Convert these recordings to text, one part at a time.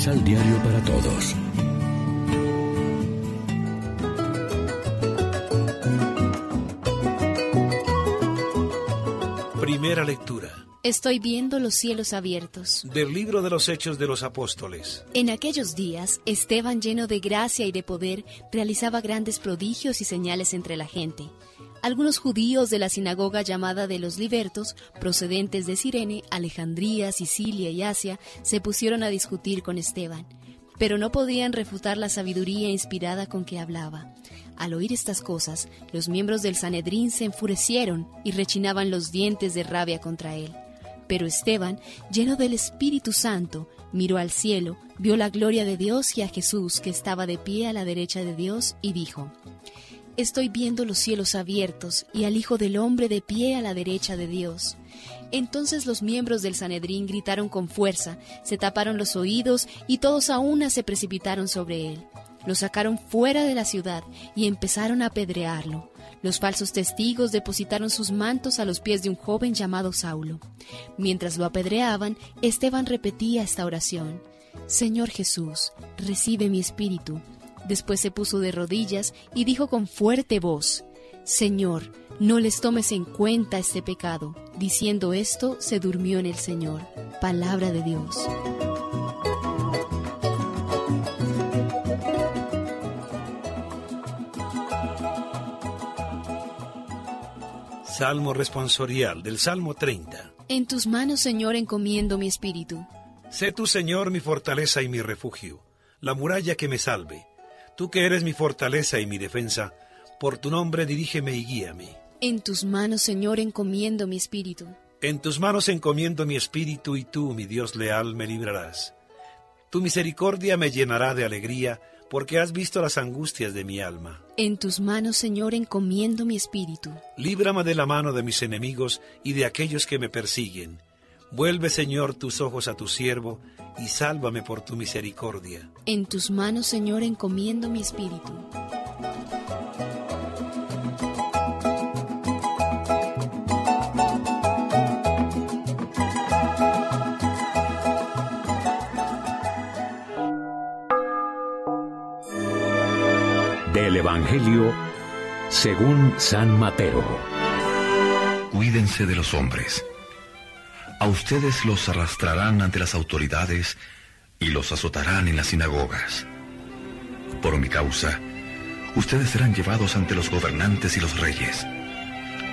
Misal Diario para Todos. Primera lectura. Estoy viendo los cielos abiertos. Del libro de los Hechos de los Apóstoles. En aquellos días, Esteban, lleno de gracia y de poder, realizaba grandes prodigios y señales entre la gente. Algunos judíos de la sinagoga llamada de los Libertos, procedentes de Sirene, Alejandría, Sicilia y Asia, se pusieron a discutir con Esteban, pero no podían refutar la sabiduría inspirada con que hablaba. Al oír estas cosas, los miembros del Sanedrín se enfurecieron y rechinaban los dientes de rabia contra él. Pero Esteban, lleno del Espíritu Santo, miró al cielo, vio la gloria de Dios y a Jesús que estaba de pie a la derecha de Dios y dijo, Estoy viendo los cielos abiertos y al Hijo del Hombre de pie a la derecha de Dios. Entonces los miembros del Sanedrín gritaron con fuerza, se taparon los oídos y todos a una se precipitaron sobre él. Lo sacaron fuera de la ciudad y empezaron a apedrearlo. Los falsos testigos depositaron sus mantos a los pies de un joven llamado Saulo. Mientras lo apedreaban, Esteban repetía esta oración. Señor Jesús, recibe mi espíritu. Después se puso de rodillas y dijo con fuerte voz, Señor, no les tomes en cuenta este pecado. Diciendo esto, se durmió en el Señor. Palabra de Dios. Salmo responsorial del Salmo 30. En tus manos, Señor, encomiendo mi espíritu. Sé tú, Señor, mi fortaleza y mi refugio, la muralla que me salve. Tú que eres mi fortaleza y mi defensa, por tu nombre dirígeme y guíame. En tus manos, Señor, encomiendo mi espíritu. En tus manos encomiendo mi espíritu y tú, mi Dios leal, me librarás. Tu misericordia me llenará de alegría, porque has visto las angustias de mi alma. En tus manos, Señor, encomiendo mi espíritu. Líbrame de la mano de mis enemigos y de aquellos que me persiguen. Vuelve, Señor, tus ojos a tu siervo, y sálvame por tu misericordia. En tus manos, Señor, encomiendo mi espíritu. Del Evangelio según San Mateo. Cuídense de los hombres. A ustedes los arrastrarán ante las autoridades y los azotarán en las sinagogas. Por mi causa, ustedes serán llevados ante los gobernantes y los reyes,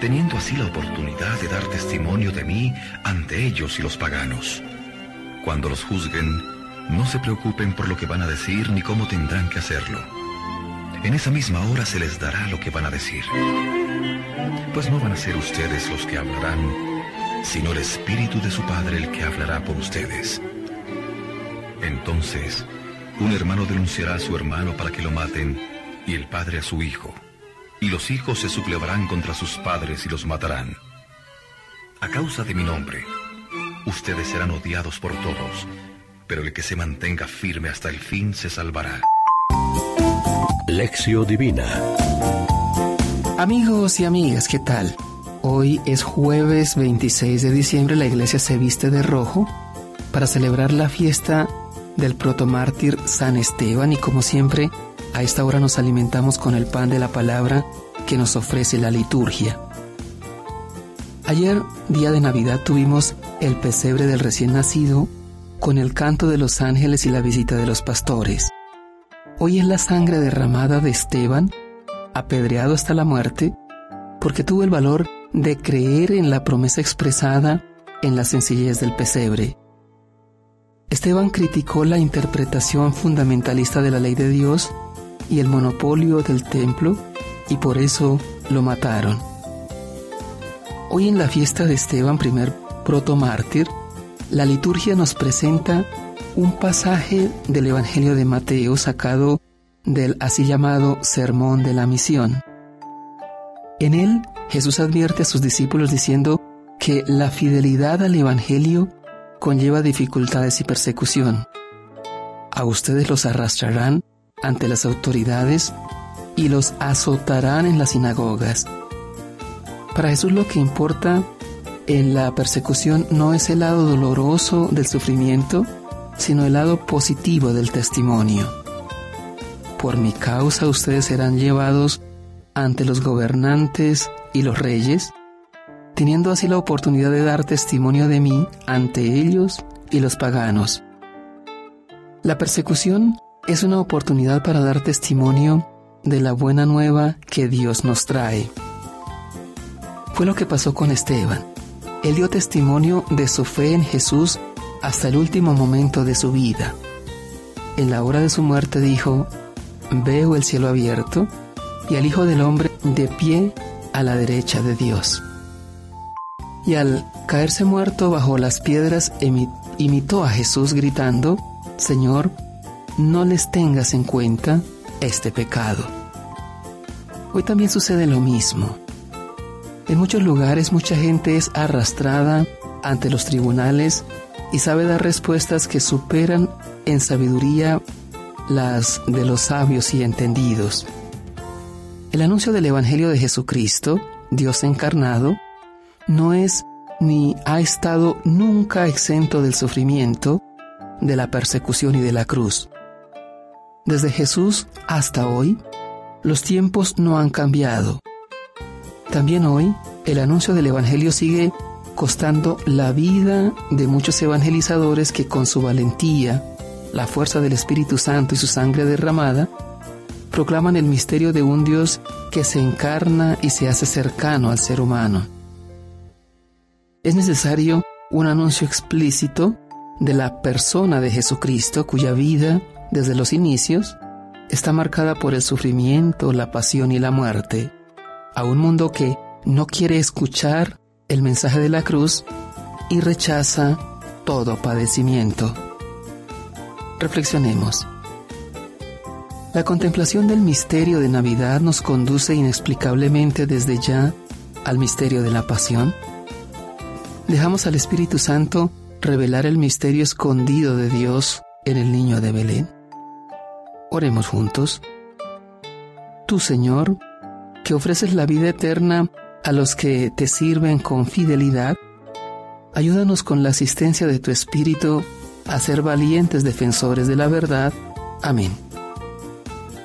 teniendo así la oportunidad de dar testimonio de mí ante ellos y los paganos. Cuando los juzguen, no se preocupen por lo que van a decir ni cómo tendrán que hacerlo. En esa misma hora se les dará lo que van a decir. Pues no van a ser ustedes los que hablarán, sino el Espíritu de su Padre el que hablará por ustedes. Entonces, un hermano denunciará a su hermano para que lo maten, y el padre a su hijo. Y los hijos se sublevarán contra sus padres y los matarán. A causa de mi nombre, ustedes serán odiados por todos, pero el que se mantenga firme hasta el fin se salvará. Lección Divina. Amigos y amigas, ¿qué tal? Hoy es jueves 26 de diciembre, la iglesia se viste de rojo para celebrar la fiesta del protomártir San Esteban y como siempre, a esta hora nos alimentamos con el pan de la palabra que nos ofrece la liturgia. Ayer, día de Navidad, tuvimos el pesebre del recién nacido con el canto de los ángeles y la visita de los pastores. Hoy es la sangre derramada de Esteban, apedreado hasta la muerte, porque tuvo el valor de creer en la promesa expresada en la sencillez del pesebre. Esteban criticó la interpretación fundamentalista de la ley de Dios y el monopolio del templo y por eso lo mataron. Hoy en la fiesta de Esteban, primer protomártir, la liturgia nos presenta un pasaje del Evangelio de Mateo sacado del así llamado Sermón de la Misión. En él Jesús advierte a sus discípulos diciendo que la fidelidad al Evangelio conlleva dificultades y persecución. A ustedes los arrastrarán ante las autoridades y los azotarán en las sinagogas. Para Jesús lo que importa en la persecución no es el lado doloroso del sufrimiento, sino el lado positivo del testimonio. Por mi causa ustedes serán llevados ante los gobernantes y los reyes, teniendo así la oportunidad de dar testimonio de mí ante ellos y los paganos. La persecución es una oportunidad para dar testimonio de la buena nueva que Dios nos trae. Fue lo que pasó con Esteban. Él dio testimonio de su fe en Jesús hasta el último momento de su vida. En la hora de su muerte dijo, veo el cielo abierto y al Hijo del Hombre de pie a la derecha de Dios. Y al caerse muerto bajo las piedras, imitó a Jesús gritando, Señor, no les tengas en cuenta este pecado. Hoy también sucede lo mismo. En muchos lugares mucha gente es arrastrada ante los tribunales y sabe dar respuestas que superan en sabiduría las de los sabios y entendidos. El anuncio del Evangelio de Jesucristo, Dios encarnado, no es ni ha estado nunca exento del sufrimiento, de la persecución y de la cruz. Desde Jesús hasta hoy, los tiempos no han cambiado. También hoy, el anuncio del Evangelio sigue costando la vida de muchos evangelizadores que con su valentía, la fuerza del Espíritu Santo y su sangre derramada, proclaman el misterio de un Dios que se encarna y se hace cercano al ser humano. Es necesario un anuncio explícito de la persona de Jesucristo cuya vida, desde los inicios, está marcada por el sufrimiento, la pasión y la muerte, a un mundo que no quiere escuchar el mensaje de la cruz y rechaza todo padecimiento. Reflexionemos. La contemplación del misterio de Navidad nos conduce inexplicablemente desde ya al misterio de la pasión. Dejamos al Espíritu Santo revelar el misterio escondido de Dios en el niño de Belén. Oremos juntos. Tú, Señor, que ofreces la vida eterna a los que te sirven con fidelidad, ayúdanos con la asistencia de tu Espíritu a ser valientes defensores de la verdad. Amén.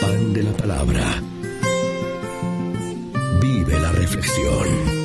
Pan de la Palabra. Vive la reflexión.